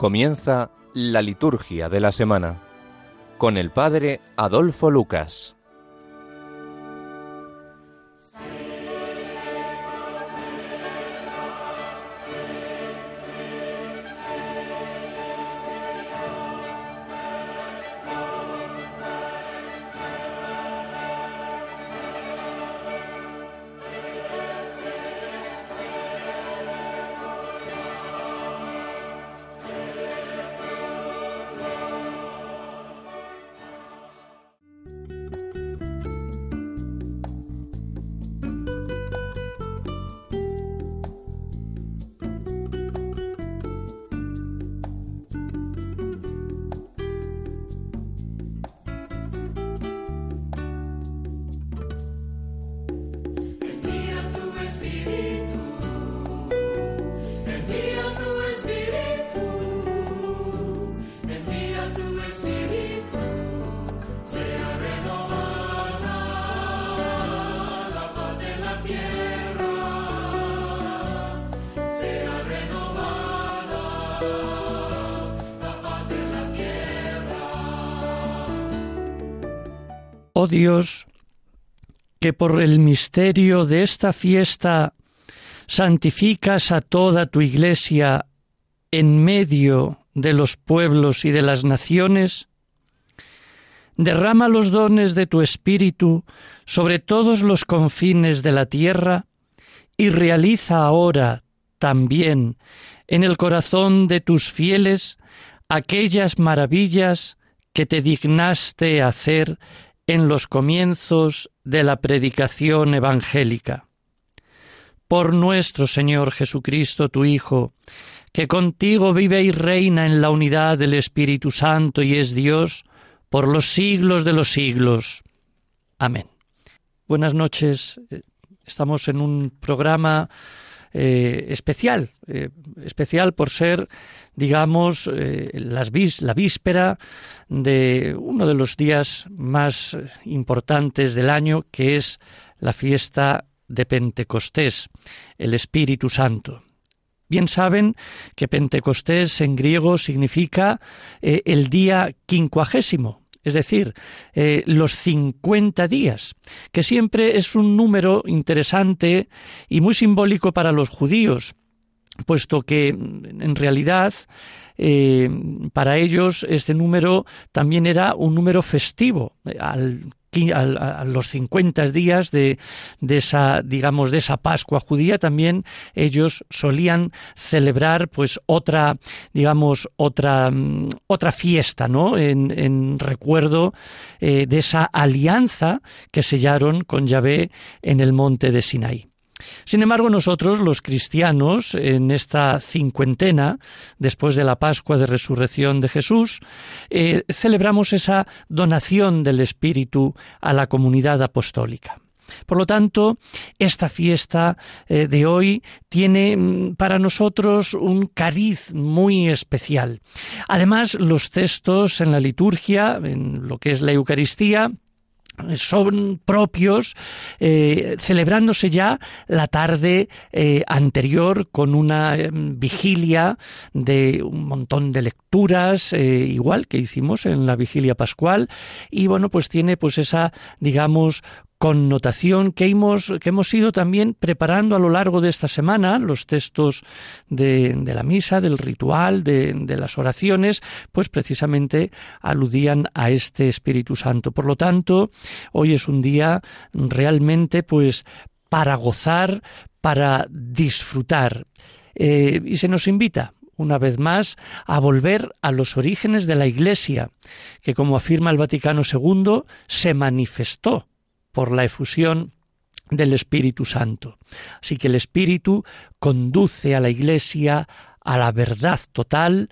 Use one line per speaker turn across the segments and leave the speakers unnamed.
Comienza la liturgia de la semana con el Padre Adolfo Lucas.
Oh Dios, que por el misterio de esta fiesta santificas a toda tu Iglesia en medio de los pueblos y de las naciones, derrama los dones de tu Espíritu sobre todos los confines de la tierra y realiza ahora también en el corazón de tus fieles aquellas maravillas que te dignaste hacer en los comienzos de la predicación evangélica. Por nuestro Señor Jesucristo, tu Hijo, que contigo vive y reina en la unidad del Espíritu Santo y es Dios, por los siglos de los siglos. Amén. Buenas noches. Estamos en un programa eh, especial, eh, especial por ser, digamos, eh, las la víspera de uno de los días más importantes del año, que es la fiesta de Pentecostés, el Espíritu Santo. Bien saben que Pentecostés en griego significa el día quincuagésimo, es decir, eh, los 50 días, que siempre es un número interesante y muy simbólico para los judíos, puesto que en realidad eh, para ellos este número también era un número festivo. Al a, los 50 días de, de, esa, digamos, de esa Pascua judía, también ellos solían celebrar, pues, otra, digamos, otra, mm, otra fiesta, ¿no? En, en recuerdo eh, de esa alianza que sellaron con Yahvé en el monte de Sinaí. Sin embargo, nosotros, los cristianos, en esta cincuentena, después de la Pascua de Resurrección de Jesús, eh, celebramos esa donación del Espíritu a la comunidad apostólica. Por lo tanto, esta fiesta eh, de hoy tiene mm, para nosotros un cariz muy especial. Además, los textos en la liturgia, en lo que es la Eucaristía, son propios, eh, celebrándose ya la tarde eh, anterior con una em, vigilia de un montón de lecturas, eh, igual que hicimos en la vigilia pascual, y bueno, pues tiene pues esa, digamos, connotación que hemos, que hemos ido también preparando a lo largo de esta semana, los textos de, la misa, del ritual, de, de, las oraciones, pues precisamente aludían a este Espíritu Santo. Por lo tanto, hoy es un día realmente pues para gozar, para disfrutar. Eh, y se nos invita una vez más, a volver a los orígenes de la Iglesia, que, como afirma el Vaticano II, se manifestó por la efusión del Espíritu Santo. Así que el Espíritu conduce a la Iglesia a la verdad total,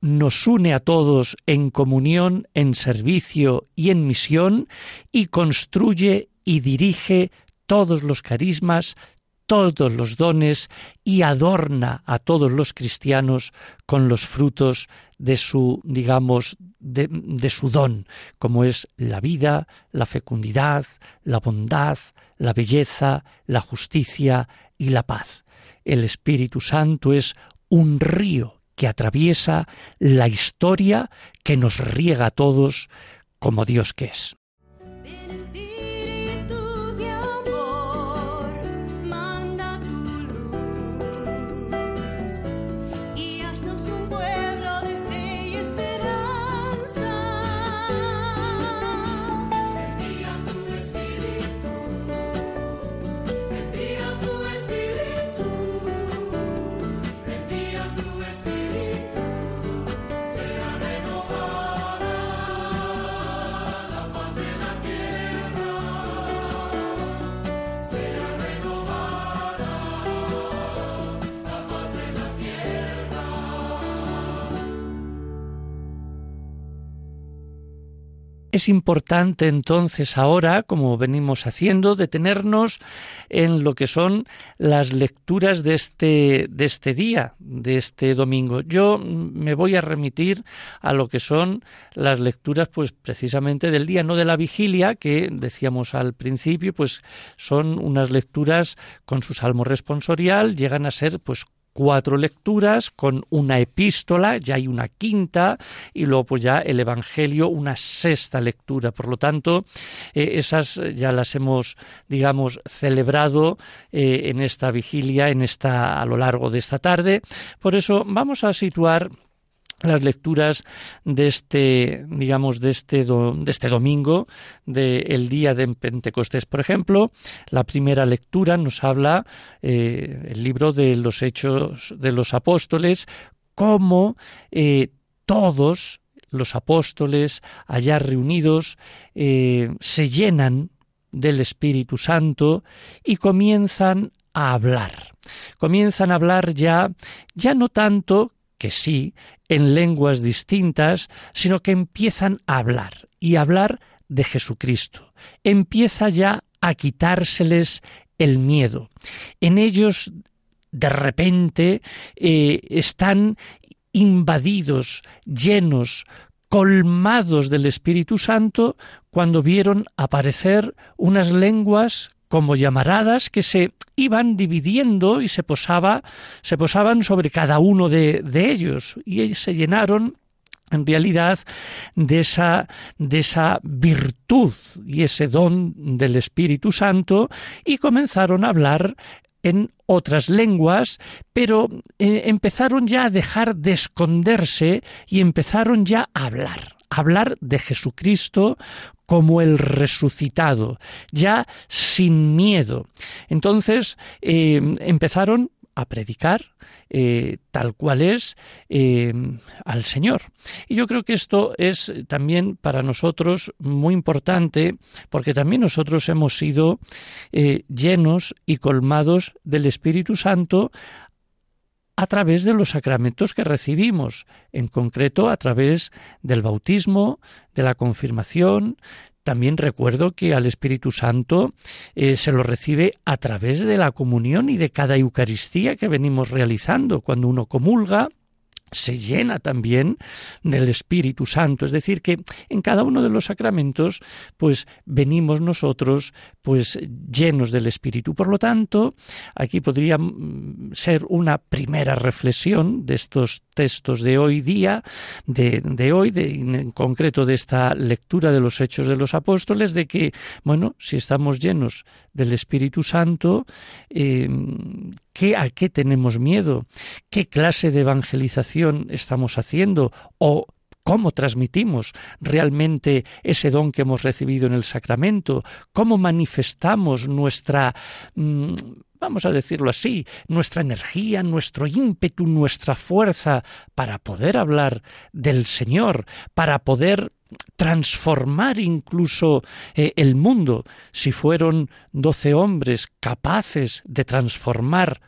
nos une a todos en comunión, en servicio y en misión, y construye y dirige todos los carismas, todos los dones y adorna a todos los cristianos con los frutos de su, digamos, de, su don, como es la vida, la fecundidad, la bondad, la belleza, la justicia y la paz. El Espíritu Santo es un río que atraviesa la historia que nos riega a todos como Dios que es. Es importante entonces ahora, como venimos haciendo, detenernos en lo que son las lecturas de este, de este día, de este domingo. Yo me voy a remitir a lo que son las lecturas, pues precisamente del día, no de la vigilia, que decíamos al principio, pues son unas lecturas con su salmo responsorial, llegan a ser pues cuatro lecturas con una epístola, ya hay una quinta, y luego pues ya el Evangelio, una sexta lectura. Por lo tanto, eh, esas ya las hemos, digamos, celebrado eh, en esta vigilia, en esta, a lo largo de esta tarde. Por eso vamos a situar las lecturas de este, digamos, de este, de este domingo, del día de Pentecostés. Por ejemplo, la primera lectura nos habla eh, el libro de los Hechos de los Apóstoles, cómo eh, todos los apóstoles allá reunidos eh, se llenan del Espíritu Santo y comienzan a hablar. Comienzan a hablar ya, ya no tanto que sí, en lenguas distintas, sino que empiezan a hablar y hablar de Jesucristo. Empieza ya a quitárseles el miedo. En ellos, de repente, eh, están invadidos, llenos, colmados del Espíritu Santo cuando vieron aparecer unas lenguas como llamaradas que se iban dividiendo y se posaba, se posaban sobre cada uno de, de ellos. Y se llenaron en realidad de esa, de esa virtud y ese don del Espíritu Santo y comenzaron a hablar en otras lenguas, pero eh, empezaron ya a dejar de esconderse y empezaron ya a hablar, a hablar de Jesucristo como el resucitado, ya sin miedo. Entonces eh, empezaron a predicar eh, tal cual es eh, al Señor. Y yo creo que esto es también para nosotros muy importante porque también nosotros hemos sido llenos y colmados del Espíritu Santo a través de los sacramentos que recibimos, en concreto a través del bautismo, de la confirmación. También recuerdo que al Espíritu Santo eh, se lo recibe a través de la comunión y de cada Eucaristía que venimos realizando. Cuando uno comulga, se llena también del Espíritu Santo, es decir, que en cada uno de los sacramentos pues venimos nosotros pues llenos del Espíritu. Por lo tanto, aquí podría mm, ser una primera reflexión de estos textos de hoy día, de, hoy, de, en concreto de esta lectura de los Hechos de los Apóstoles, de que, bueno, si estamos llenos del Espíritu Santo, eh, ¿qué, ¿a qué tenemos miedo? ¿Qué clase de evangelización estamos haciendo? ¿O cómo transmitimos realmente ese don que hemos recibido en el sacramento, cómo manifestamos nuestra mm, vamos a decirlo así, nuestra energía, nuestro ímpetu, nuestra fuerza para poder hablar del Señor, para poder transformar incluso eh, el mundo, si fueron doce hombres capaces de transformar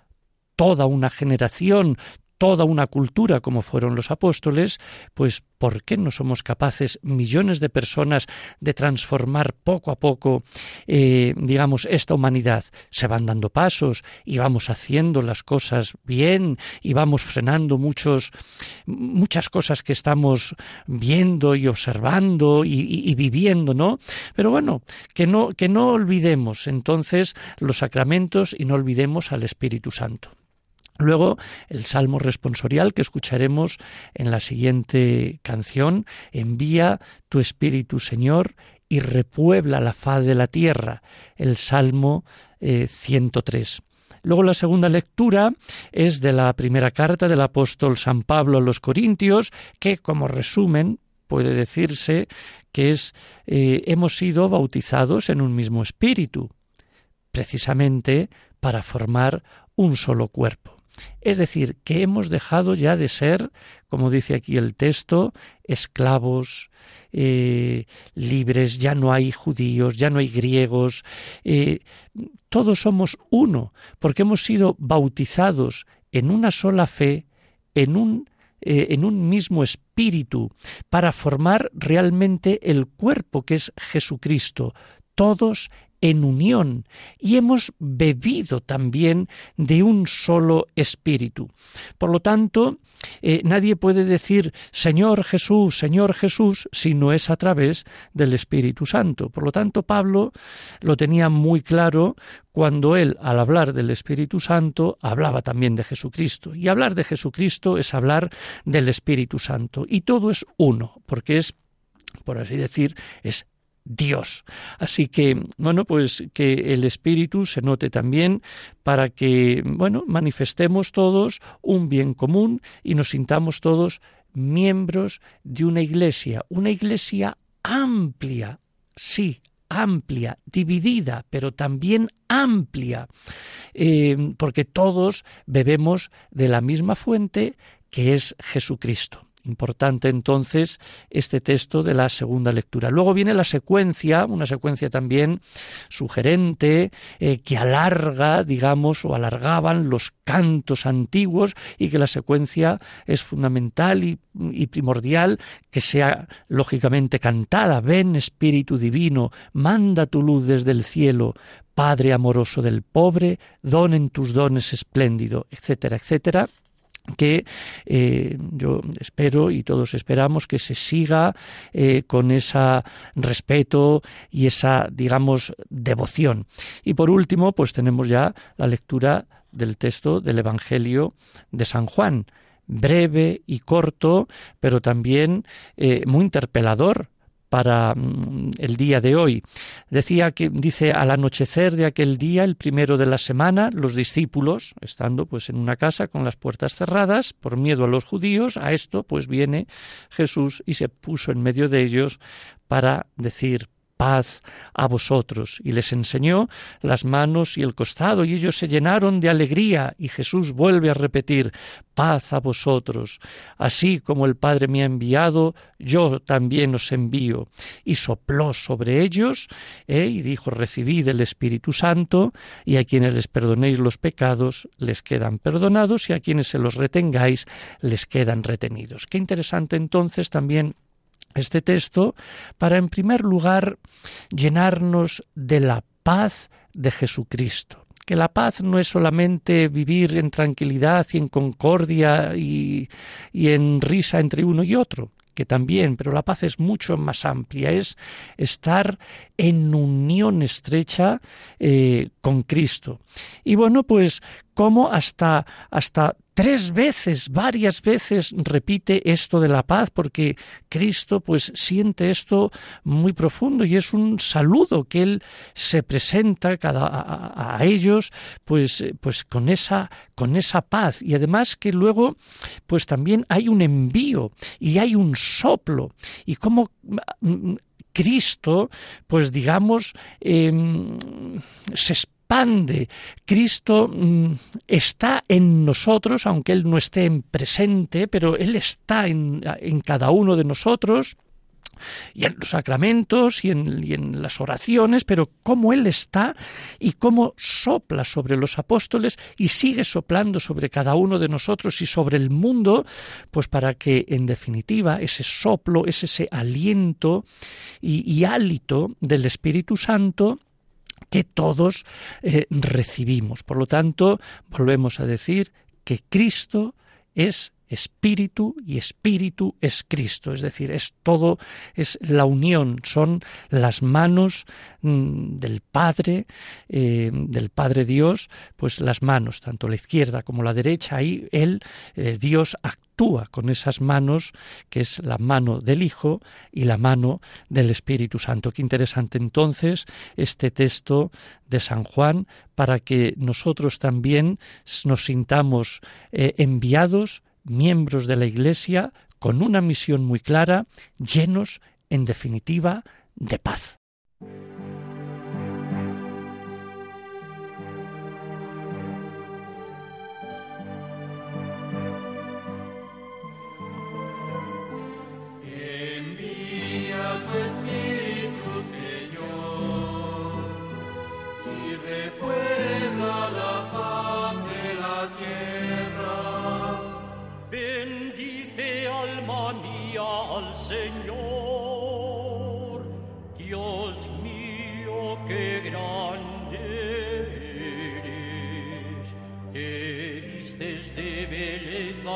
toda una generación, toda una cultura como fueron los apóstoles, pues ¿por qué no somos capaces, millones de personas, de transformar poco a poco, eh, digamos, esta humanidad? Se van dando pasos y vamos haciendo las cosas bien y vamos frenando muchos, muchas cosas que estamos viendo y observando y, y viviendo, ¿no? Pero bueno, que no, que no olvidemos entonces los sacramentos y no olvidemos al Espíritu Santo. Luego, el salmo responsorial que escucharemos en la siguiente canción, envía tu Espíritu, Señor, y repuebla la faz de la tierra, el salmo 103. Eh, Luego la segunda lectura es de la primera carta del apóstol San Pablo a los Corintios, que como resumen puede decirse que es eh, hemos sido bautizados en un mismo espíritu, precisamente para formar un solo cuerpo. Es decir, que hemos dejado ya de ser, como dice aquí el texto, esclavos, eh, libres, ya no hay judíos, ya no hay griegos, eh, todos somos uno, porque hemos sido bautizados en una sola fe, en un eh, en un mismo espíritu, para formar realmente el cuerpo que es Jesucristo, todos en unión y hemos bebido también de un solo espíritu. Por lo tanto, eh, nadie puede decir Señor Jesús, Señor Jesús, si no es a través del Espíritu Santo. Por lo tanto, Pablo lo tenía muy claro cuando él, al hablar del Espíritu Santo, hablaba también de Jesucristo. Y hablar de Jesucristo es hablar del Espíritu Santo. Y todo es uno, porque es por así decir, es Dios. Así que, bueno, pues que el Espíritu se note también para que, bueno, manifestemos todos un bien común y nos sintamos todos miembros de una iglesia, una iglesia amplia, sí, amplia, dividida, pero también amplia, eh, porque todos bebemos de la misma fuente que es Jesucristo. Importante entonces este texto de la segunda lectura. Luego viene la secuencia, una secuencia también sugerente, eh, que alarga, digamos, o alargaban los cantos antiguos y que la secuencia es fundamental y, y primordial que sea lógicamente cantada. Ven Espíritu Divino, manda tu luz desde el cielo, Padre amoroso del pobre, don en tus dones espléndido, etcétera, etcétera que eh, yo espero y todos esperamos que se siga eh, con ese respeto y esa, digamos, devoción. Y por último, pues tenemos ya la lectura del texto del Evangelio de San Juan, breve y corto, pero también eh, muy interpelador para mm, el día de hoy. Decía que dice al anochecer de aquel día, el primero de la semana, los discípulos, estando pues en una casa con las puertas cerradas, por miedo a los judíos, a esto pues viene Jesús y se puso en medio de ellos para decir paz a vosotros. Y les enseñó las manos y el costado, y ellos se llenaron de alegría. Y Jesús vuelve a repetir, paz a vosotros. Así como el Padre me ha enviado, yo también os envío. Y sopló sobre ellos, ¿eh? y dijo, recibid el Espíritu Santo, y a quienes les perdonéis los pecados, les quedan perdonados, y a quienes se los retengáis, les quedan retenidos. Qué interesante entonces también este texto para, en primer lugar, llenarnos de la paz de Jesucristo. Que la paz no es solamente vivir en tranquilidad y en concordia y, en risa entre uno y otro, que también, pero la paz es mucho más amplia, es estar en unión estrecha eh, con Cristo. Y bueno, pues cómo hasta, hasta tres veces, varias veces repite esto de la paz, porque Cristo pues siente esto muy profundo y es un saludo que él se presenta cada, a, ellos pues, pues con esa con esa paz. Y además que luego pues también hay un envío y hay un soplo. Y cómo mm, Cristo, pues digamos, em, se expande. Cristo mm, está en nosotros, aunque Él no esté en presente, pero Él está en, en cada uno de nosotros y en los sacramentos y en, y en, las oraciones, pero cómo Él está y cómo sopla sobre los apóstoles y sigue soplando sobre cada uno de nosotros y sobre el mundo, pues para que en definitiva ese soplo, es ese aliento y, y hálito del Espíritu Santo que todos eh, recibimos. Por lo tanto, volvemos a decir que Cristo es espíritu y espíritu es Cristo, es decir, es todo, es la unión, son las manos mm, del Padre, eh, del Padre Dios, pues las manos, tanto la izquierda como la derecha, ahí Él, eh, Dios actúa con esas manos, que es la mano del Hijo y la mano del Espíritu Santo. Qué interesante entonces este texto de San Juan para que nosotros también nos sintamos eh, enviados miembros de la Iglesia con una misión muy clara, llenos, en definitiva, de paz.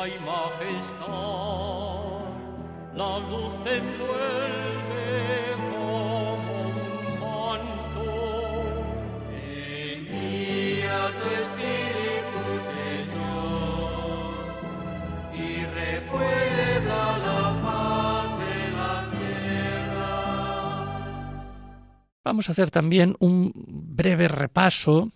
Y majestad, la luz te envuelve como un manto, envía tu Espíritu, Señor, y repuebla la
Vamos a hacer también un breve repaso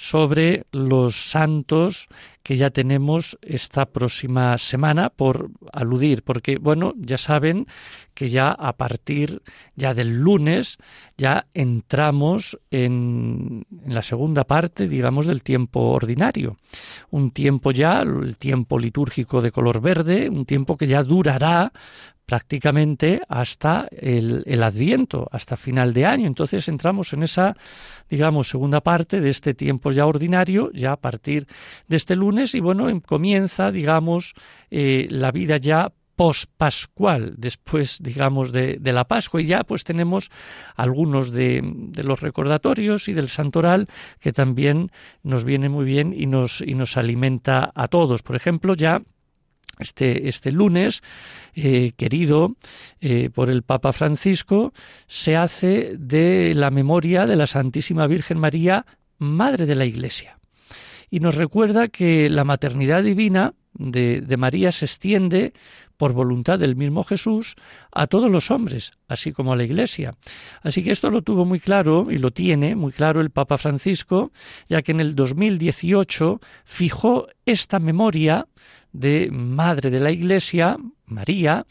sobre los santos que ya tenemos esta próxima semana por aludir, porque bueno, ya saben que ya a partir ya del lunes ya entramos en, en la segunda parte, digamos, del tiempo ordinario. Un tiempo ya, el tiempo litúrgico de color verde, un tiempo que ya durará prácticamente hasta el, el, Adviento, hasta final de año. Entonces entramos en esa, digamos, segunda parte de este tiempo ya ordinario, ya a partir de este lunes, y bueno, em, comienza, digamos, eh, la vida ya pospascual, después, digamos, de, de, la Pascua. Y ya pues tenemos algunos de, de, los recordatorios y del santoral que también nos viene muy bien y nos, y nos alimenta a todos. Por ejemplo, ya este, este lunes, eh, querido eh, por el Papa Francisco, se hace de la memoria de la Santísima Virgen María, Madre de la Iglesia. Y nos recuerda que la maternidad divina de, de María se extiende por voluntad del mismo Jesús a todos los hombres, así como a la Iglesia. Así que esto lo tuvo muy claro y lo tiene muy claro el Papa Francisco, ya que en el 2018 fijó esta memoria de Madre de la Iglesia, María,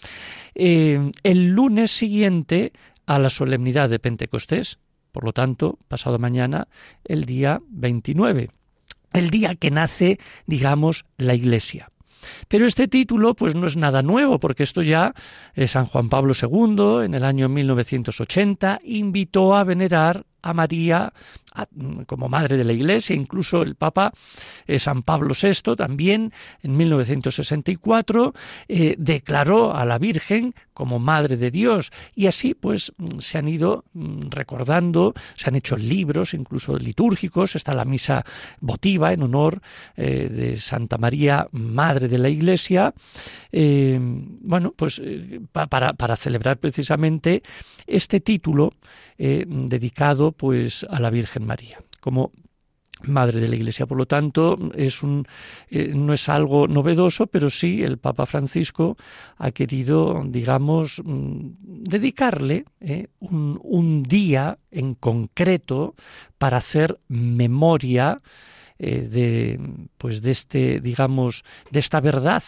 eh, el lunes siguiente a la solemnidad de Pentecostés, por lo tanto, pasado mañana, el día 29, el día que nace, digamos, la Iglesia. Pero este título pues no es nada nuevo, porque esto ya eh, San Juan Pablo II en el año 1980 invitó a venerar a María como madre de la Iglesia, incluso el Papa eh, San Pablo VI también en 1964 eh, declaró a la Virgen como madre de Dios. Y así pues se han ido mm, recordando, se han hecho libros incluso litúrgicos, está la misa votiva en honor eh, de Santa María, madre de la Iglesia, bueno pues para, para celebrar precisamente este título dedicado pues a la Virgen María como madre de la Iglesia. Por lo tanto, es un, eh, no es algo novedoso, pero sí el Papa Francisco ha querido, digamos, mm, dedicarle eh, un, un, día en concreto para hacer memoria eh, de, pues de este, digamos, de esta verdad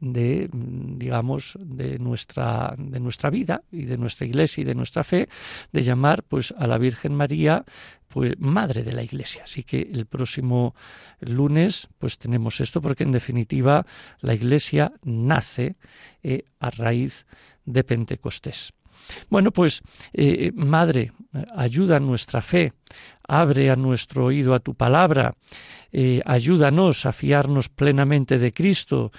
de digamos de nuestra de nuestra vida y de nuestra iglesia y de nuestra fe de llamar pues a la Virgen María pues madre de la iglesia. Así que el próximo lunes pues tenemos esto porque en definitiva la iglesia nace eh, a raíz de Pentecostés bueno, pues, eh, Madre, ayuda a nuestra fe, abre a nuestro oído a tu palabra, eh, ayúdanos a fiarnos plenamente de Cristo,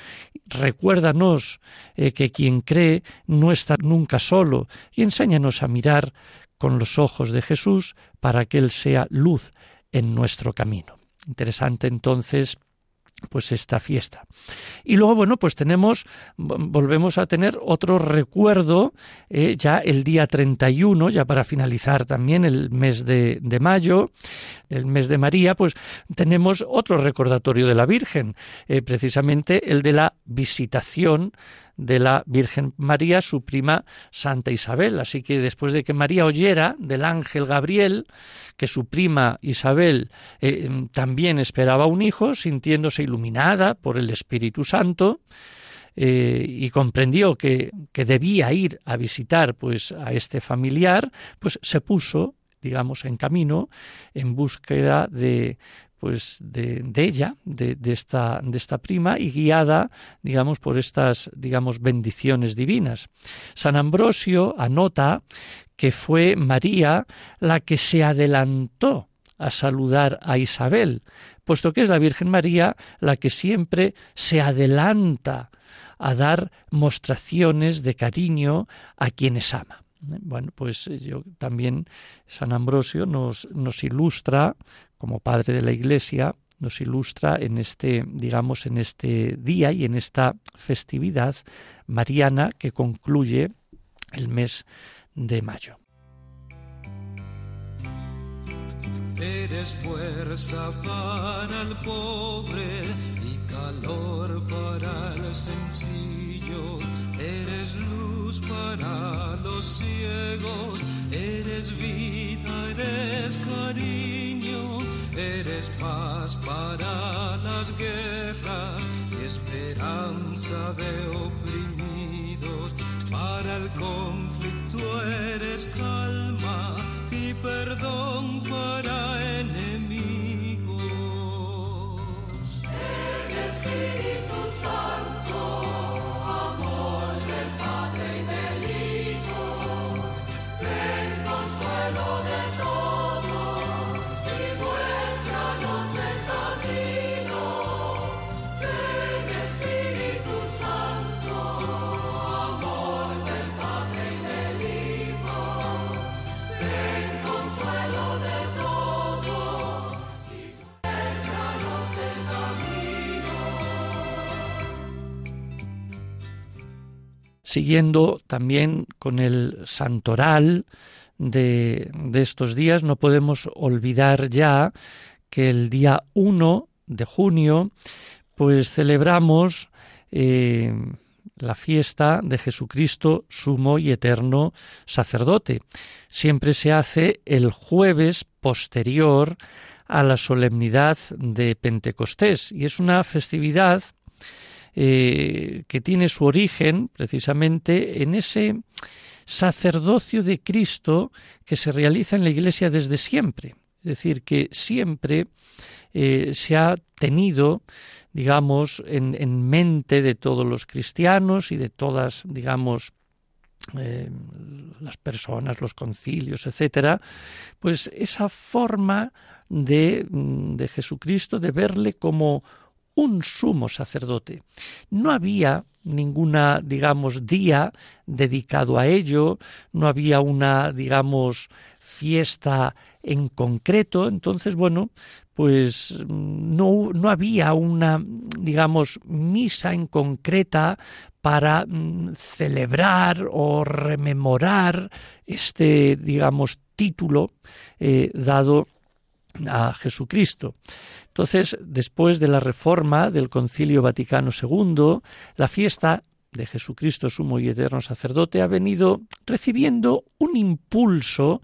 recuérdanos eh, que quien cree no está nunca solo y enséñanos a mirar con los ojos de Jesús para que Él sea luz en nuestro camino. Interesante entonces pues esta fiesta. Y luego, bueno, pues tenemos, volvemos a tener otro recuerdo eh, ya el día 31, ya para finalizar también el mes de, de, mayo, el mes de María, pues tenemos otro recordatorio de la Virgen, eh, precisamente el de la visitación de la Virgen María, su prima Santa Isabel. Así que después de que María oyera del ángel Gabriel que su prima Isabel eh, también esperaba un hijo, sintiéndose iluminada por el Espíritu Santo, eh, y comprendió que, que, debía ir a visitar pues a este familiar, pues se puso digamos en camino en búsqueda de pues de, ella, de, de, esta, de esta prima, y guiada, digamos, por estas, digamos, bendiciones divinas. San Ambrosio anota que fue María la que se adelantó a saludar a Isabel, puesto que es la Virgen María la que siempre se adelanta a dar mostraciones de cariño a quienes ama. Bueno, pues yo también San Ambrosio nos, nos ilustra como padre de la Iglesia, nos ilustra en este, digamos, en este día y en esta festividad mariana que concluye el mes de mayo.
Eres fuerza para el pobre y calor para el sencillo. Eres luz para los ciegos. Eres vida, eres cariño. Eres paz para las guerras y esperanza de oprimidos. Para el conflicto eres calma y perdón para enemigos.
El Espíritu Santo, amor del Padre y del Hijo, ven consuelo
Siguiendo también con el santoral de, estos días, no podemos olvidar ya que el día 1 de junio, pues celebramos eh, la fiesta de Jesucristo, sumo y eterno sacerdote. Siempre se hace el jueves posterior a la solemnidad de Pentecostés y es una festividad eh, que tiene su origen precisamente en ese sacerdocio de Cristo que se realiza en la Iglesia desde siempre. Es decir, que siempre eh, se ha tenido, digamos, en, en, mente de todos los cristianos y de todas, digamos, eh, las personas, los concilios, etcétera, pues esa forma de, de Jesucristo de verle como un sumo sacerdote. No había ninguna, digamos, día dedicado a ello, no había una, digamos, fiesta en concreto, entonces, bueno, pues no, no había una, digamos, misa en concreta para mm, celebrar o rememorar este, digamos, título eh, dado a Jesucristo. Entonces, después de la reforma del Concilio Vaticano II, la fiesta de Jesucristo sumo y eterno sacerdote ha venido recibiendo un impulso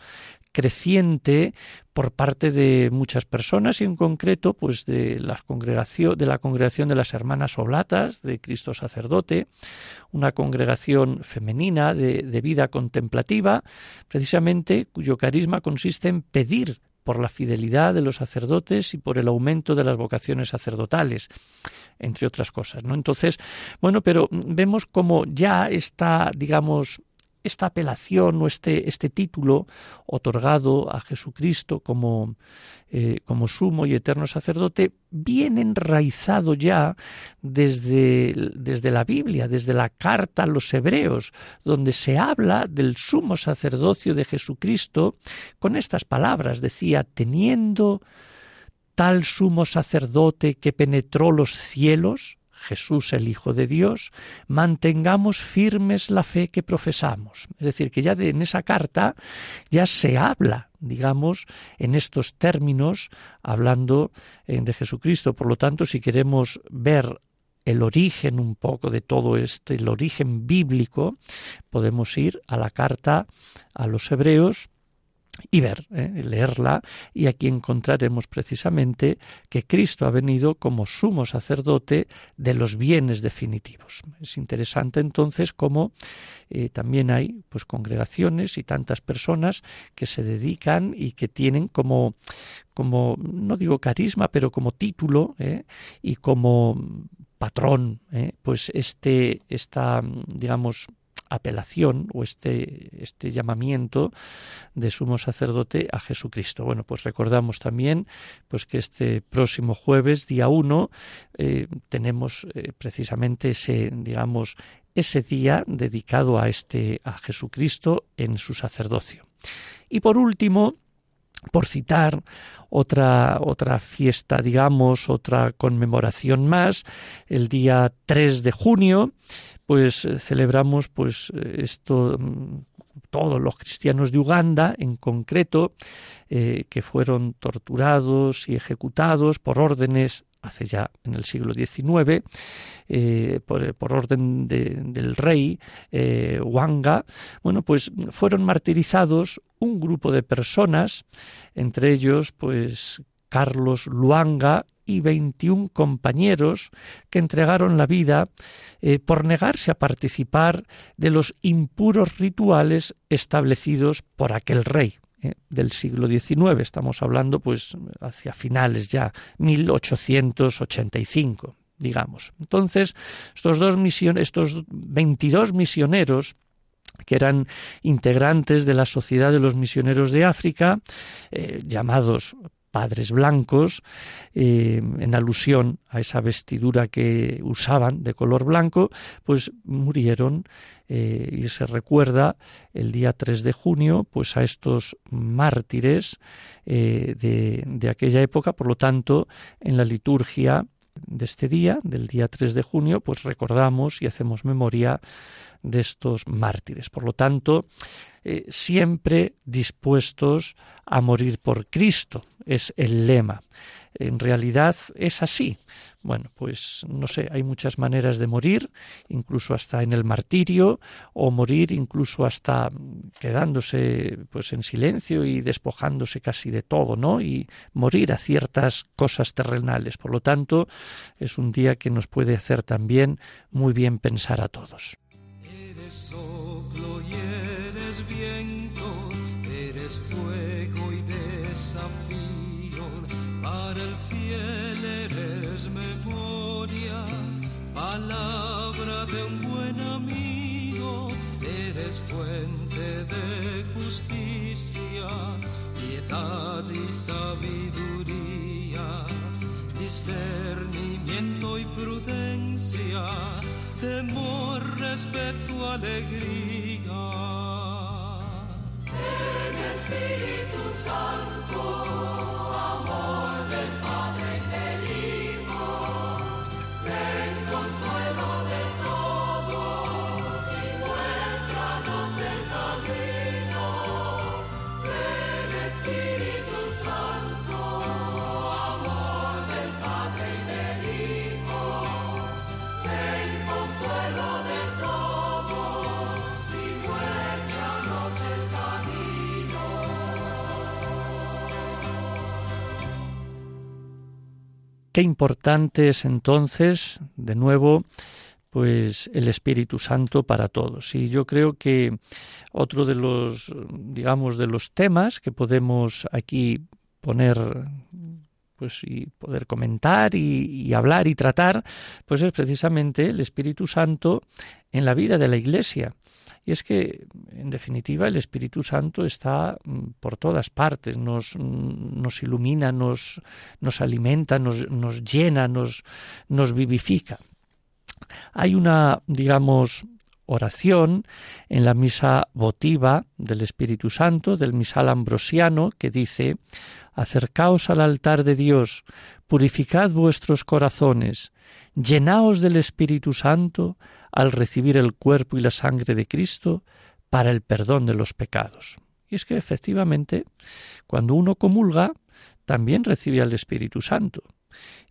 creciente por parte de muchas personas y en concreto pues de la congregación de la congregación de las hermanas oblatas de Cristo sacerdote una congregación femenina de, de vida contemplativa precisamente cuyo carisma consiste en pedir por la fidelidad de los sacerdotes y por el aumento de las vocaciones sacerdotales, entre otras cosas, ¿no? Entonces, bueno, pero vemos como ya está, digamos, esta apelación o este, este título otorgado a Jesucristo como, eh, como sumo y eterno sacerdote, bien enraizado ya desde, desde la Biblia, desde la carta a los hebreos, donde se habla del sumo sacerdocio de Jesucristo con estas palabras, decía, teniendo tal sumo sacerdote que penetró los cielos, Jesús el Hijo de Dios, mantengamos firmes la fe que profesamos. Es decir, que ya en esa carta ya se habla, digamos, en estos términos, hablando eh, de Jesucristo. Por lo tanto, si queremos ver el origen un poco de todo este, el origen bíblico, podemos ir a la carta a los hebreos y ver, ¿eh? leerla, y aquí encontraremos precisamente que Cristo ha venido como sumo sacerdote de los bienes definitivos. Es interesante entonces cómo eh, también hay pues congregaciones y tantas personas que se dedican y que tienen como como no digo carisma, pero como título ¿eh? y como patrón, pues este esta digamos apelación o este, este llamamiento de sumo sacerdote a Jesucristo. Bueno, pues recordamos también pues que este próximo jueves, día 1, eh, tenemos eh, precisamente ese, digamos, ese día dedicado a este a Jesucristo en su sacerdocio. Y por último, por citar otra, otra fiesta, digamos, otra conmemoración más, el día 3 de junio, pues eh, celebramos pues eh, esto mm, todos los cristianos de Uganda en concreto eh, que fueron torturados y ejecutados por órdenes hace ya en el siglo XIX, por, orden del rey Wanga, bueno, pues fueron martirizados un grupo de personas, entre ellos, pues Carlos Luanga y 21 compañeros que entregaron la vida eh, por negarse a participar de los impuros rituales establecidos por aquel rey eh, del siglo XIX. Estamos hablando pues hacia finales ya 1885, digamos. Entonces, estos dos estos 22 misioneros que eran integrantes de la Sociedad de los Misioneros de África, eh, llamados padres blancos, eh, en alusión a esa vestidura que usaban de color blanco, pues murieron eh, y se recuerda el día 3 de junio pues a estos mártires eh, de, de aquella época, por lo tanto, en la liturgia de este día, del día 3 de junio, pues recordamos y hacemos memoria de estos mártires. Por lo tanto, eh, siempre dispuestos a morir por Cristo, es el lema. En realidad es así. Bueno, pues no sé, hay muchas maneras de morir, incluso hasta en el martirio, o morir incluso hasta quedándose pues en silencio y despojándose casi de todo, ¿no? Y morir a ciertas cosas terrenales. Por lo tanto, es un día que nos puede hacer también muy bien pensar a todos.
fuego y desafío, memoria, palabra de un buen amigo, eres fuente de justicia, piedad y sabiduría, discernimiento y prudencia, temor, respeto, alegría.
Espíritu Santo.
Qué importante es entonces, de nuevo, pues el Espíritu Santo para todos. Y yo creo que otro de los, digamos, de los temas que podemos aquí poner pues y poder comentar y, hablar y tratar, pues es precisamente el Espíritu Santo en la vida de la Iglesia. Y es que, en definitiva, el Espíritu Santo está mm, por todas partes, nos, mm, nos ilumina, nos, nos alimenta, nos, nos llena, nos, nos vivifica. Hay una, digamos, oración en la misa votiva del Espíritu Santo, del misal ambrosiano, que dice Acercaos al altar de Dios, purificad vuestros corazones, llenaos del Espíritu Santo al recibir el cuerpo y la sangre de Cristo para el perdón de los pecados. Y es que efectivamente, cuando uno comulga, también recibe al Espíritu Santo.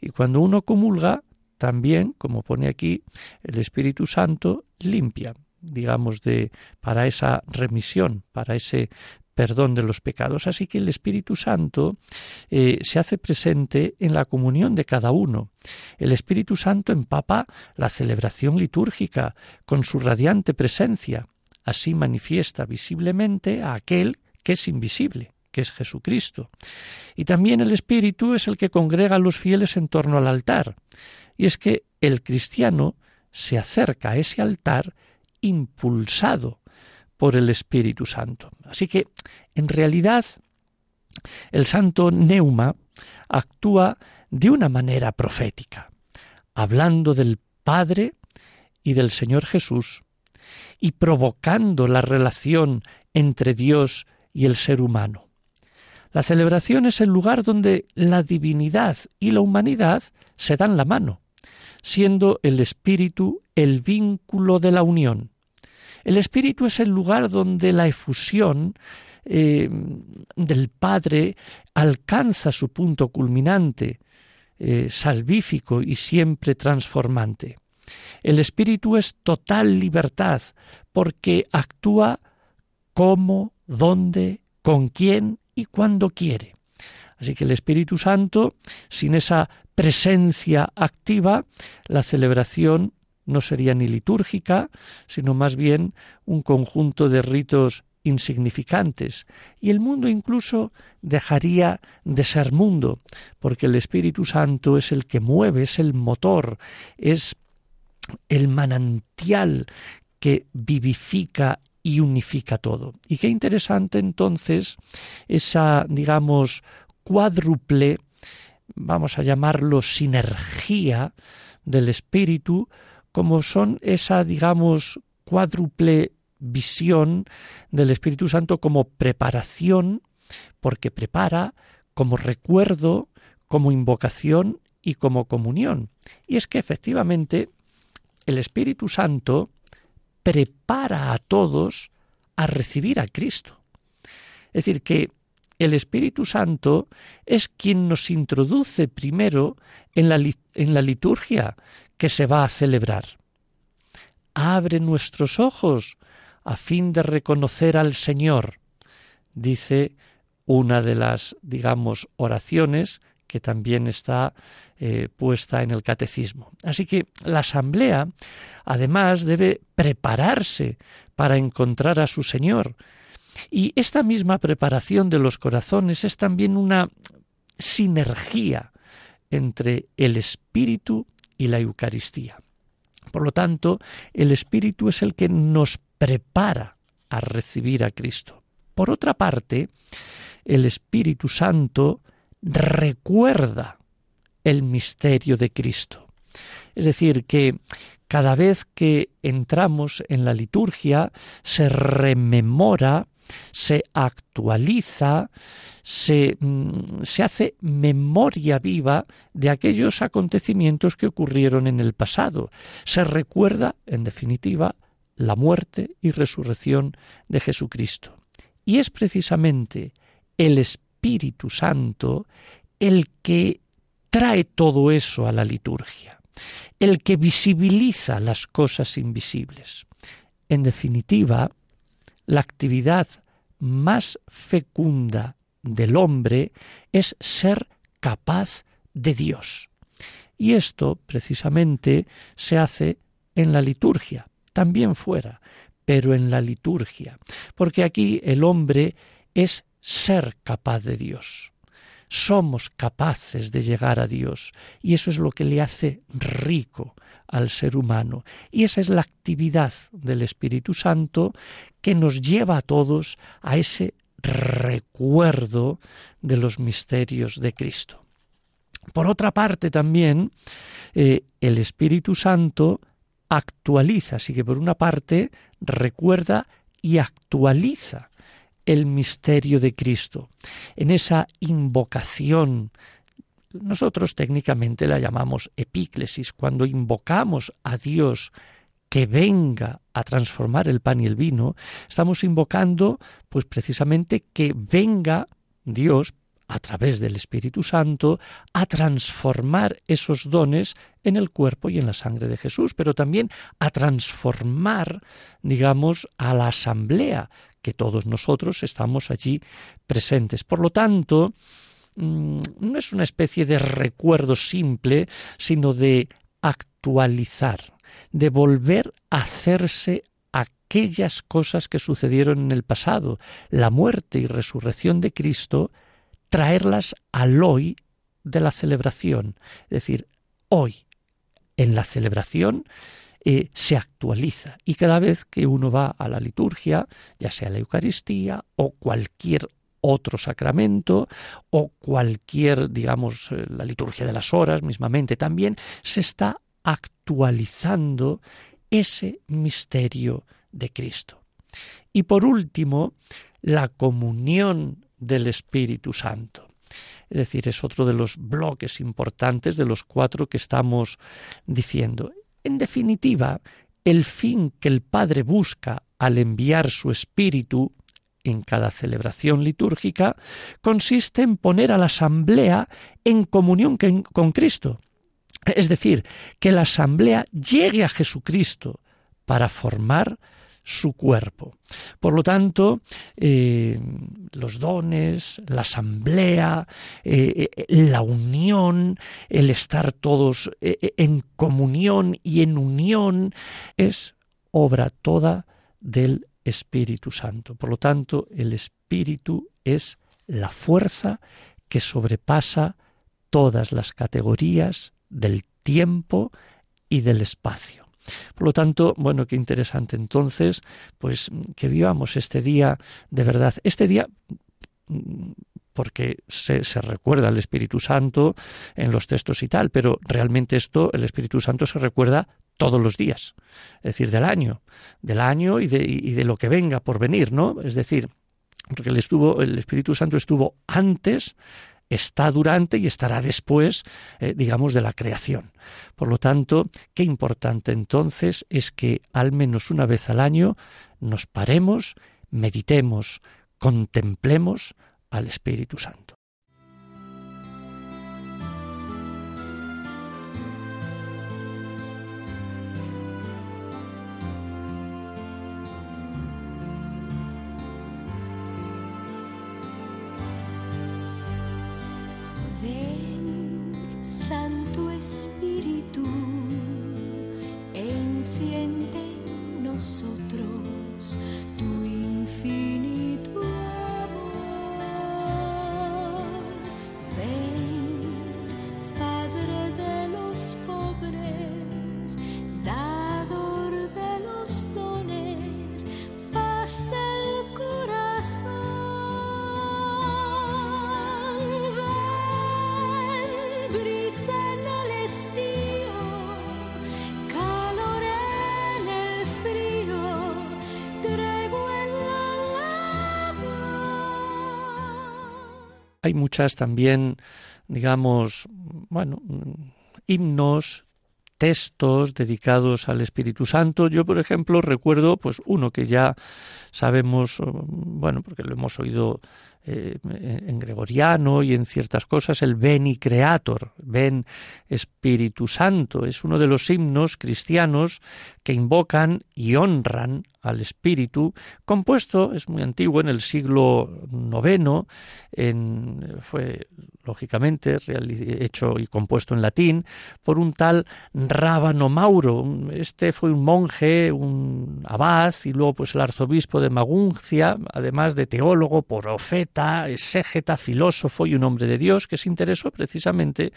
Y cuando uno comulga, también, como pone aquí, el Espíritu Santo limpia, digamos, de, para esa remisión, para ese perdón de los pecados. Así que el Espíritu Santo eh, se hace presente en la comunión de cada uno. El Espíritu Santo empapa la celebración litúrgica con su radiante presencia. Así manifiesta visiblemente a aquel que es invisible que es Jesucristo. Y también el Espíritu es el que congrega a los fieles en torno al altar. Y es que el cristiano se acerca a ese altar impulsado por el Espíritu Santo. Así que, en realidad, el santo Neuma actúa de una manera profética, hablando del Padre y del Señor Jesús, y provocando la relación entre Dios y el ser humano. La celebración es el lugar donde la divinidad y la humanidad se dan la mano, siendo el espíritu el vínculo de la unión. El espíritu es el lugar donde la efusión eh, del Padre alcanza su punto culminante, eh, salvífico y siempre transformante. El espíritu es total libertad porque actúa cómo, dónde, con quién y cuando quiere. Así que el Espíritu Santo, sin esa presencia activa, la celebración no sería ni litúrgica, sino más bien un conjunto de ritos insignificantes, y el mundo incluso dejaría de ser mundo, porque el Espíritu Santo es el que mueve, es el motor, es el manantial que vivifica y unifica todo. Y qué interesante entonces esa, digamos, cuádruple, vamos a llamarlo sinergia del espíritu, como son esa, digamos, cuádruple visión del Espíritu Santo como preparación, porque prepara, como recuerdo, como invocación y como comunión. Y es que efectivamente el Espíritu Santo prepara a todos a recibir a Cristo. Es decir, que el Espíritu Santo es quien nos introduce primero en la, en la liturgia que se va a celebrar. Abre nuestros ojos a fin de reconocer al Señor, dice una de las, digamos, oraciones que también está eh, puesta en el catecismo. Así que la asamblea, además, debe prepararse para encontrar a su Señor. Y esta misma preparación de los corazones es también una sinergia entre el Espíritu y la Eucaristía. Por lo tanto, el Espíritu es el que nos prepara a recibir a Cristo. Por otra parte, el Espíritu Santo recuerda el misterio de Cristo. Es decir, que cada vez que entramos en la liturgia se rememora, se actualiza, se, mm, se, hace memoria viva de aquellos acontecimientos que ocurrieron en el pasado. Se recuerda, en definitiva, la muerte y resurrección de Jesucristo. Y es precisamente el Espíritu Santo el que trae todo eso a la liturgia, el que visibiliza las cosas invisibles. En definitiva, la actividad más fecunda del hombre es ser capaz de Dios. Y esto precisamente se hace en la liturgia, también fuera, pero en la liturgia, porque aquí el hombre es ser capaz de Dios. Somos capaces de llegar a Dios y eso es lo que le hace rico al ser humano. Y esa es la actividad del Espíritu Santo que nos lleva a todos a ese recuerdo de los misterios de Cristo. Por otra parte también, eh, el Espíritu Santo actualiza, así que por una parte recuerda y actualiza el misterio de Cristo, en esa invocación. Nosotros técnicamente la llamamos epíclesis, cuando invocamos a Dios que venga a transformar el pan y el vino, estamos invocando pues precisamente que venga Dios a través del Espíritu Santo a transformar esos dones en el cuerpo y en la sangre de Jesús, pero también a transformar, digamos, a la asamblea que todos nosotros estamos allí presentes. Por lo tanto, mm, no es una especie de recuerdo simple, sino de actualizar, de volver a hacerse aquellas cosas que sucedieron en el pasado, la muerte y resurrección de Cristo, traerlas al hoy de la celebración. Es decir, hoy, en la celebración, eh, se actualiza y cada vez que uno va a la liturgia, ya sea la Eucaristía o cualquier otro sacramento o cualquier, digamos, eh, la liturgia de las horas mismamente también, se está actualizando ese misterio de Cristo. Y por último, la comunión del Espíritu Santo. Es decir, es otro de los bloques importantes de los cuatro que estamos diciendo. En definitiva, el fin que el Padre busca al enviar su Espíritu en cada celebración litúrgica consiste en poner a la asamblea en comunión con Cristo. Es decir, que la asamblea llegue a Jesucristo para formar su cuerpo. Por lo tanto, eh, los dones, la asamblea, eh, eh, la unión, el estar todos en comunión y en unión, es obra toda del Espíritu Santo. Por lo tanto, el Espíritu es la fuerza que sobrepasa todas las categorías del tiempo y del espacio. Por lo tanto, bueno, qué interesante entonces, pues que vivamos este día de verdad. Este día porque se, recuerda al Espíritu Santo en los textos y tal, pero realmente esto, el Espíritu Santo se recuerda todos los días, es decir, del año, del año y de, y de lo que venga por venir, ¿no? Es decir, porque el, estuvo, el Espíritu Santo estuvo antes está durante y estará después, eh, digamos, de la creación. Por lo tanto, qué importante entonces es que al menos una vez al año nos paremos, meditemos, contemplemos al Espíritu Santo. Hay muchas también, digamos, bueno, himnos, textos dedicados al Espíritu Santo. Yo, por ejemplo, recuerdo pues uno que ya sabemos, bueno, porque lo hemos oído eh, en gregoriano y en ciertas cosas, el Beni Creator, Ven Espíritu Santo, es uno de los himnos cristianos que invocan y honran al Espíritu, compuesto, es muy antiguo, en el siglo IX, en, fue lógicamente hecho y compuesto en latín por un tal Rábano Mauro. Este fue un monje, un abad y luego pues el arzobispo de Maguncia, además de teólogo, profeta, exégeta, filósofo y un hombre de Dios que se interesó precisamente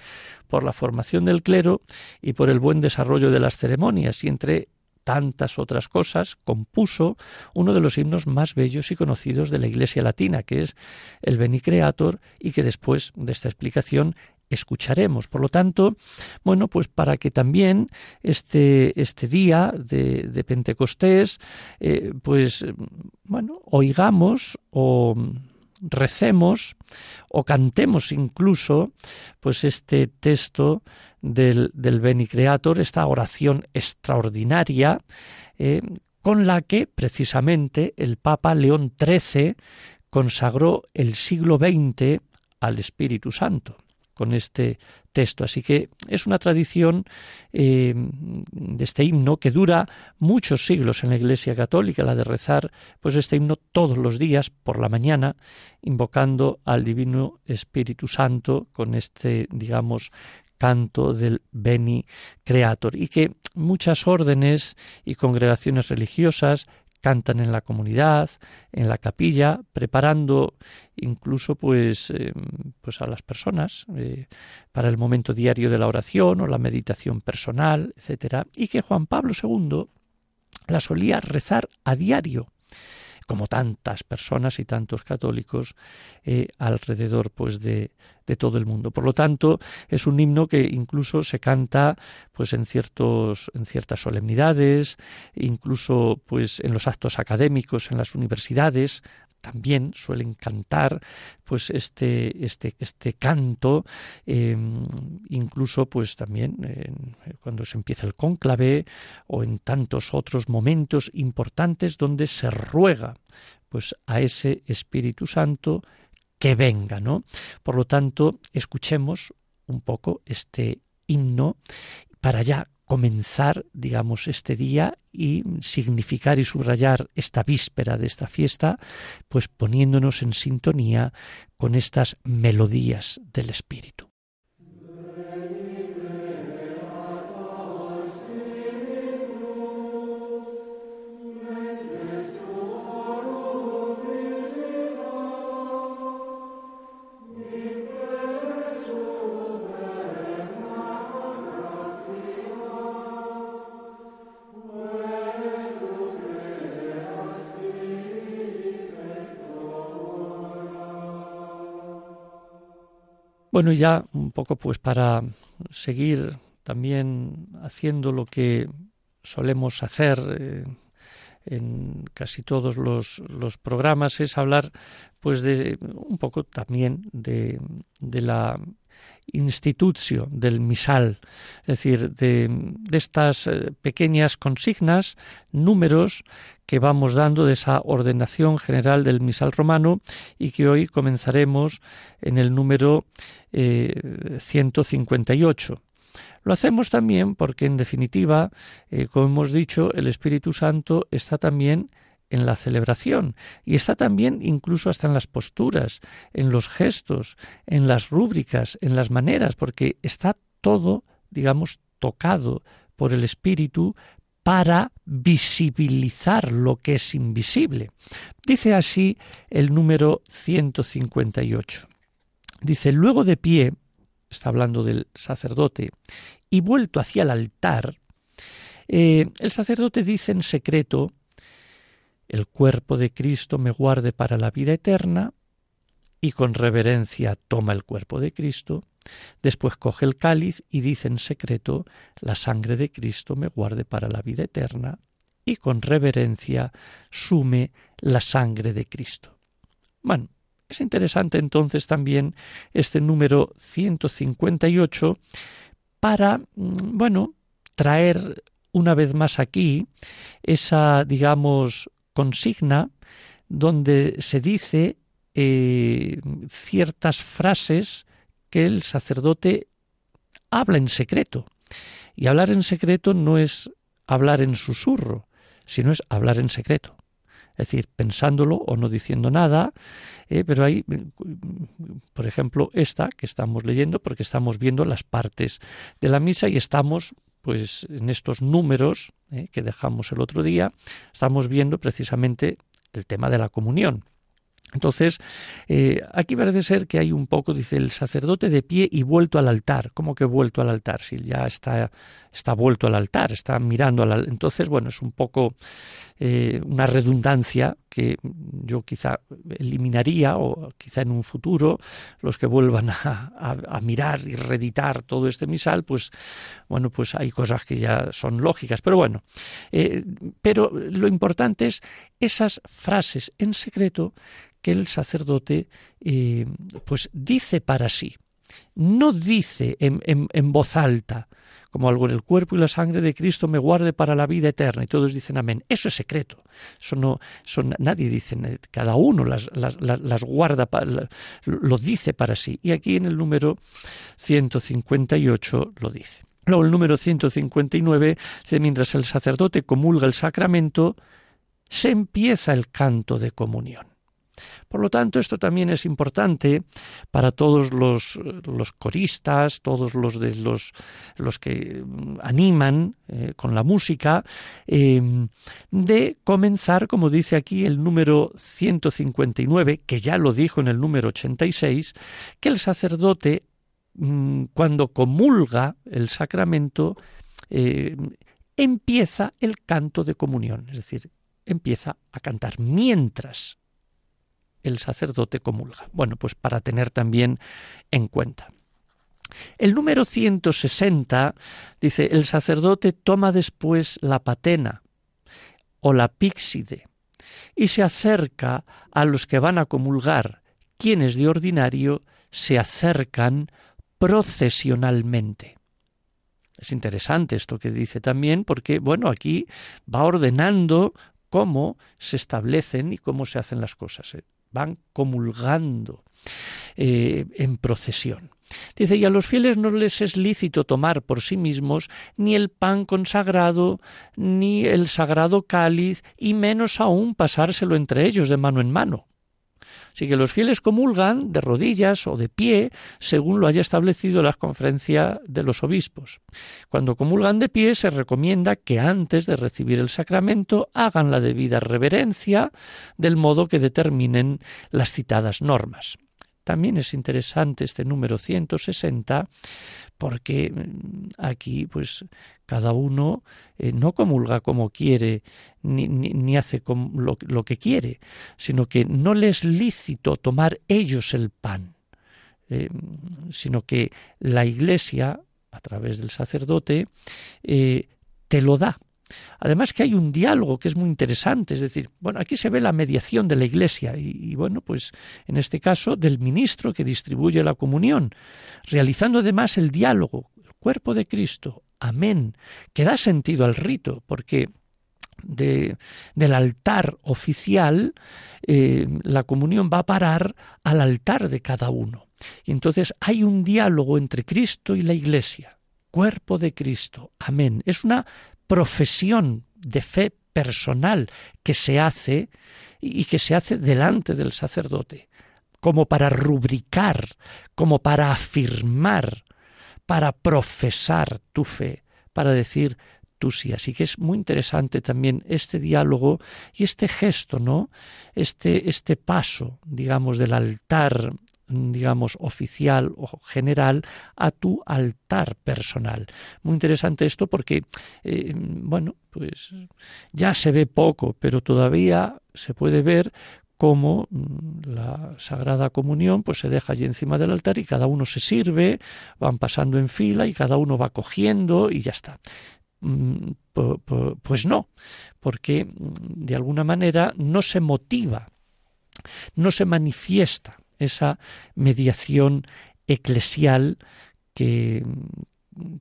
por la formación del clero y por el buen desarrollo de las ceremonias y entre tantas otras cosas, compuso uno de los himnos más bellos y conocidos de la Iglesia latina, que es el Beni Creator, y que después de esta explicación escucharemos. Por lo tanto, bueno, pues para que también este, este día de, Pentecostés, eh, pues, bueno, oigamos o recemos o cantemos incluso pues este texto del, del Beni Creator, esta oración extraordinaria eh, con la que precisamente el Papa León XIII consagró el siglo XX al Espíritu Santo con este texto. Así que es una tradición eh, de este himno que dura muchos siglos en la Iglesia Católica, la de rezar pues este himno todos los días por la mañana, invocando al Divino Espíritu Santo con este, digamos, canto del Beni Creator y que muchas órdenes y congregaciones religiosas cantan en la comunidad, en la capilla, preparando incluso pues, eh, pues a las personas eh, para el momento diario de la oración o la meditación personal, etcétera, y que Juan Pablo II la solía rezar a diario como tantas personas y tantos católicos eh, alrededor pues de, de, todo el mundo. Por lo tanto, es un himno que incluso se canta pues en ciertos en ciertas solemnidades, incluso pues en los actos académicos en las universidades, también suelen cantar pues este este este canto em, incluso pues también cuando se empieza el cónclave o en tantos otros momentos importantes donde se ruega pues a ese Espíritu Santo que venga, ¿no? Por lo tanto, escuchemos un poco este himno para ya comenzar, digamos, este día y significar y subrayar esta víspera de esta fiesta, pues poniéndonos en sintonía con estas melodías del Espíritu. Bueno, ya un poco pues para seguir también haciendo lo que solemos hacer eh, en casi todos los, los, programas es hablar pues de un poco también de, de la institucio del misal, es decir, de, de, estas eh, pequeñas consignas, números que vamos dando de esa ordenación general del misal romano y que hoy comenzaremos en el número eh, 158. Lo hacemos también porque, en definitiva, eh, como hemos dicho, el Espíritu Santo está también en la celebración y está también incluso hasta en las posturas, en los gestos, en las rúbricas, en las maneras, porque está todo, digamos, tocado por el Espíritu para visibilizar lo que es invisible. Dice así el número 158. Dice, luego de pie, está hablando del sacerdote, y vuelto hacia el altar, eh, el sacerdote dice en secreto, el cuerpo de Cristo me guarde para la vida eterna, y con reverencia toma el cuerpo de Cristo, después coge el cáliz y dice en secreto, la sangre de Cristo me guarde para la vida eterna, y con reverencia sume la sangre de Cristo. Bueno, es interesante entonces también este número 158 para, mm, bueno, traer una vez más aquí esa, digamos, consigna donde se dice eh, ciertas frases que el sacerdote habla en secreto. Y hablar en secreto no es hablar en susurro, sino es hablar en secreto. Es decir, pensándolo o no diciendo nada, eh, pero hay, por ejemplo, esta que estamos leyendo, porque estamos viendo las partes de la misa y estamos pues en estos números eh, que dejamos el otro día, estamos viendo precisamente el tema de la comunión. Entonces, eh, aquí parece ser que hay un poco, dice el sacerdote de pie y vuelto al altar. ¿Cómo que vuelto al altar? Si ya está está vuelto al altar, está mirando al entonces bueno es un poco eh, una redundancia que yo quizá eliminaría o quizá en un futuro los que vuelvan a, mirar y reeditar todo este misal pues bueno pues hay cosas que ya son lógicas pero bueno eh, pero lo importante es esas frases en secreto que el sacerdote eh, pues dice para sí. No dice en, en, voz alta, como algo en el cuerpo y la sangre de Cristo me guarde para la vida eterna, y todos dicen amén. Eso es secreto. No, nadie dice, cada uno las, las, las guarda, lo dice para sí. Y aquí en el número 158 lo dice. Luego el número 159 dice, mientras el sacerdote comulga el sacramento, se empieza el canto de comunión. Por lo tanto, esto también es importante para todos los, coristas, todos los de los, que animan eh, con la música, em, de comenzar, como dice aquí el número 159, que ya lo dijo en el número 86, que el sacerdote, mm, cuando comulga el sacramento, eh, empieza el canto de comunión, es decir, empieza a cantar mientras el sacerdote comulga. Bueno, pues para tener también en cuenta. El número 160 dice, el sacerdote toma después la patena o la píxide y se acerca a los que van a comulgar, quienes de ordinario se acercan procesionalmente. Es interesante esto que dice también porque, bueno, aquí va ordenando cómo se establecen y cómo se hacen las cosas. Van comulgando eh, en procesión. Dice, y a los fieles no les es lícito tomar por sí mismos ni el pan consagrado, ni el sagrado cáliz, y menos aún pasárselo entre ellos de mano en mano. Así que los fieles comulgan de rodillas o de pie, según lo haya establecido la conferencia de los obispos. Cuando comulgan de pie, se recomienda que antes de recibir el sacramento hagan la debida reverencia, del modo que determinen las citadas normas. También es interesante este número 160 porque mm, aquí pues cada uno eh, no comulga como quiere ni, ni, hace lo, lo, que quiere, sino que no le es lícito tomar ellos el pan, eh, sino que la Iglesia, a través del sacerdote, eh, te lo da. Además que hay un diálogo que es muy interesante, es decir, bueno, aquí se ve la mediación de la Iglesia y, bueno, pues en este caso del ministro que distribuye la comunión, realizando además el diálogo, el cuerpo de Cristo, amén, que da sentido al rito, porque de, del altar oficial, eh, la comunión va a parar al altar de cada uno. Y entonces hay un diálogo entre Cristo y la Iglesia, cuerpo de Cristo, amén. Es una profesión de fe personal que se hace y que se hace delante del sacerdote, como para rubricar, como para afirmar, para profesar tu fe, para decir tú sí. Así que es muy interesante también este diálogo y este gesto, ¿no? Este, este paso, digamos, del altar digamos, oficial o general a tu altar personal. Muy interesante esto porque, eh, bueno, pues ya se ve poco, pero todavía se puede ver cómo mm, la Sagrada Comunión pues se deja allí encima del altar y cada uno se sirve, van pasando en fila y cada uno va cogiendo y ya está. Mm, pues no, porque mm, de alguna manera no se motiva, no se manifiesta esa mediación eclesial que,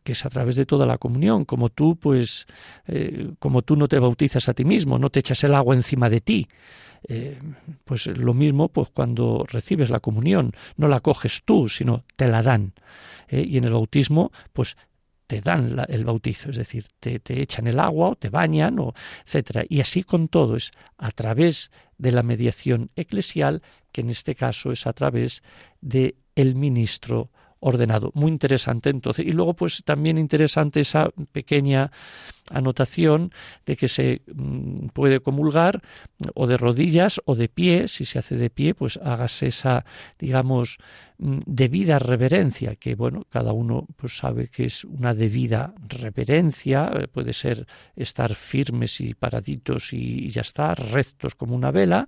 que es a través de toda la comunión, como tú, pues, eh, como tú no te bautizas a ti mismo, no te echas el agua encima de ti, eh, pues lo mismo, pues cuando recibes la comunión, no la coges tú, sino te la dan, eh, y en el bautismo, pues te dan el bautizo, es decir, te, te, echan el agua o te bañan, o etcétera, y así con todo es a través de la mediación eclesial que en este caso es a través de el ministro ordenado. Muy interesante entonces. Y luego pues también interesante esa pequeña anotación de que se mm, puede comulgar o de rodillas o de pie, si se hace de pie, pues hagas esa, digamos, mm, debida reverencia, que bueno, cada uno pues sabe que es una debida reverencia, puede ser estar firmes y paraditos y ya está, rectos como una vela,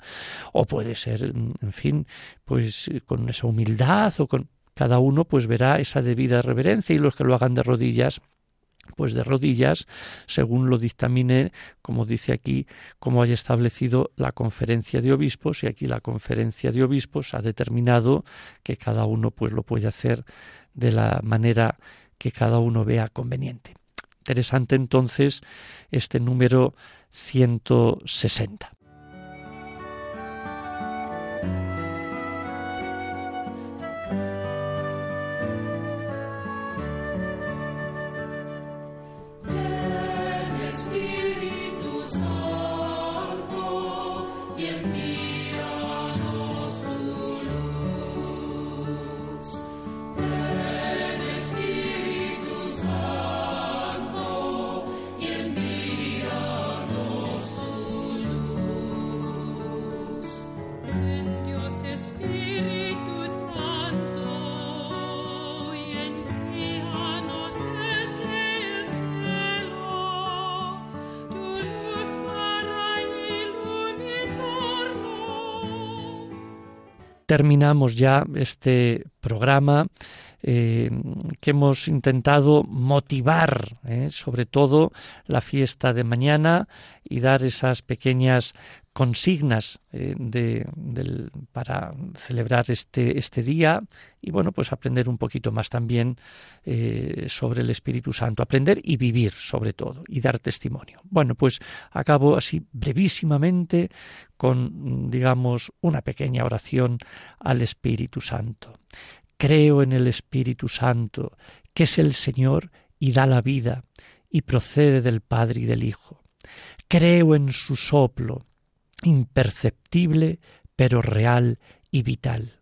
o puede ser, mm, en fin, pues con esa humildad o con cada uno pues verá esa debida reverencia y los que lo hagan de rodillas pues de rodillas, según lo dictamine, como dice aquí, como haya establecido la conferencia de obispos, y aquí la conferencia de obispos ha determinado que cada uno pues lo puede hacer de la manera que cada uno vea conveniente. Interesante entonces este número 160. Terminamos ya este programa eh, que hemos intentado motivar, eh, sobre todo la fiesta de mañana y dar esas pequeñas consignas eh, de, para celebrar este, este día y bueno, pues aprender un poquito más también sobre el Espíritu Santo, aprender y vivir sobre todo y dar testimonio. Bueno, pues acabo así brevísimamente con, digamos, una pequeña oración al Espíritu Santo. Creo en el Espíritu Santo, que es el Señor y da la vida, y procede del Padre y del Hijo. Creo en su soplo, imperceptible, pero real y vital.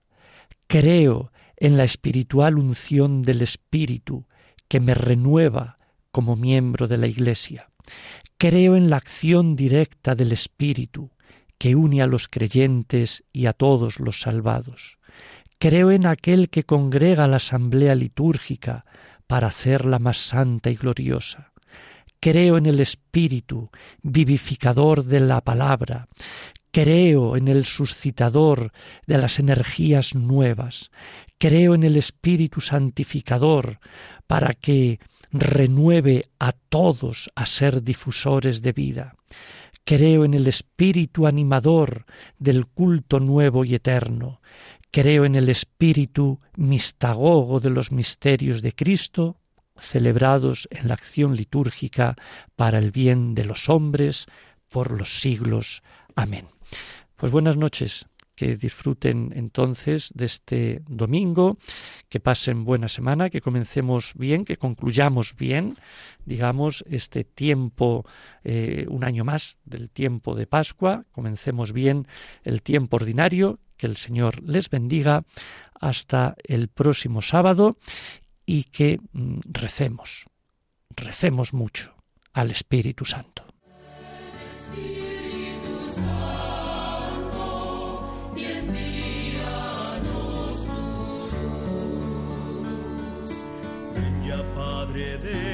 Creo en la espiritual unción del Espíritu, que me renueva como miembro de la Iglesia. Creo en la acción directa del Espíritu, que une a los creyentes y a todos los salvados. Creo en aquel que congrega la asamblea litúrgica para hacerla más santa y gloriosa. Creo en el Espíritu, vivificador de la palabra. Creo en el suscitador de las energías nuevas. Creo en el Espíritu santificador para que renueve a todos a ser difusores de vida. Creo en el Espíritu animador del culto nuevo y eterno. Creo en el espíritu mistagogo de los misterios de Cristo, celebrados en la acción litúrgica para el bien de los hombres por los siglos. Amén. Pues buenas noches, que disfruten entonces de este domingo, que pasen buena semana, que comencemos bien, que concluyamos bien, digamos, este tiempo, eh, un año más del tiempo de Pascua, comencemos bien el tiempo ordinario, que el Señor les bendiga hasta el próximo sábado y que mm, recemos, recemos mucho al Espíritu Santo.
Padre de